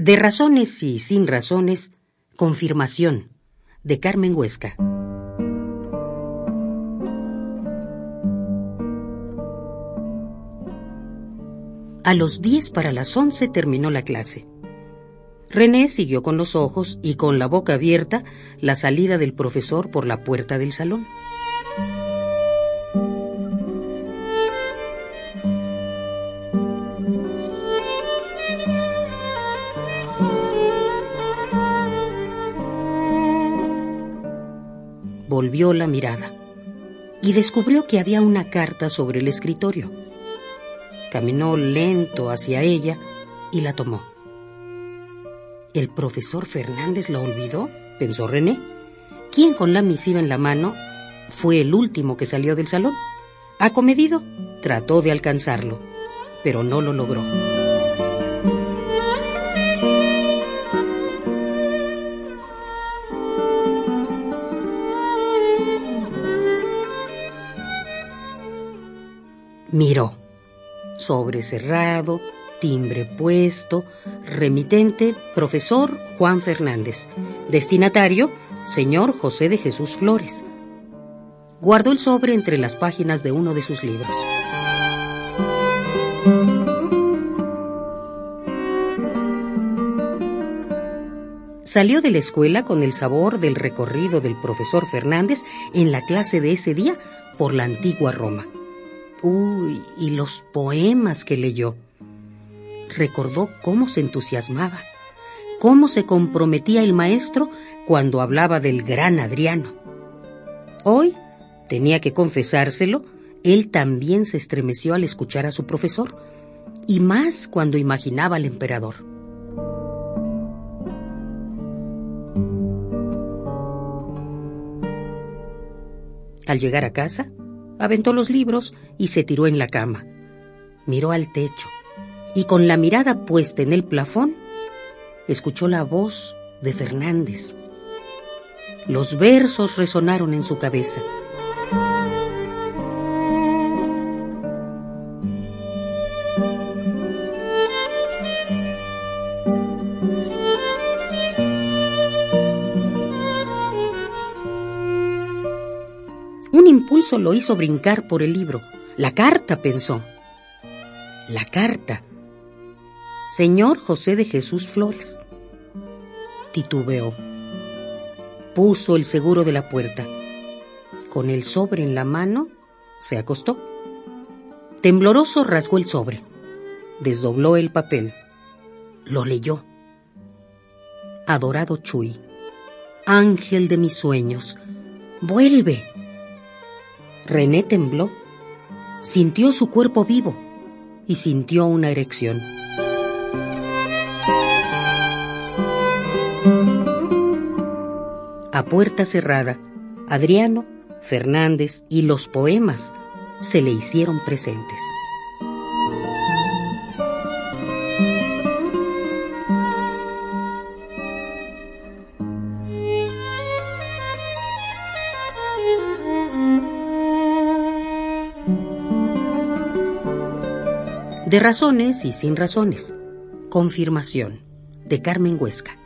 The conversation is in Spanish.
De razones y sin razones, confirmación, de Carmen Huesca. A los diez para las once terminó la clase. René siguió con los ojos y con la boca abierta la salida del profesor por la puerta del salón. Volvió la mirada y descubrió que había una carta sobre el escritorio. Caminó lento hacia ella y la tomó. ¿El profesor Fernández la olvidó? pensó René. ¿Quién con la misiva en la mano fue el último que salió del salón? Acomedido, trató de alcanzarlo, pero no lo logró. Miró sobre cerrado, timbre puesto, remitente, profesor Juan Fernández, destinatario, señor José de Jesús Flores. Guardó el sobre entre las páginas de uno de sus libros. Salió de la escuela con el sabor del recorrido del profesor Fernández en la clase de ese día por la antigua Roma. Uy, y los poemas que leyó. Recordó cómo se entusiasmaba, cómo se comprometía el maestro cuando hablaba del gran Adriano. Hoy, tenía que confesárselo, él también se estremeció al escuchar a su profesor, y más cuando imaginaba al emperador. Al llegar a casa, aventó los libros y se tiró en la cama. Miró al techo y con la mirada puesta en el plafón, escuchó la voz de Fernández. Los versos resonaron en su cabeza. Un impulso lo hizo brincar por el libro. La carta, pensó. La carta. Señor José de Jesús Flores. Titubeó. Puso el seguro de la puerta. Con el sobre en la mano, se acostó. Tembloroso rasgó el sobre. Desdobló el papel. Lo leyó. Adorado Chuy. Ángel de mis sueños. Vuelve. René tembló, sintió su cuerpo vivo y sintió una erección. A puerta cerrada, Adriano, Fernández y los poemas se le hicieron presentes. De razones y sin razones. Confirmación. De Carmen Huesca.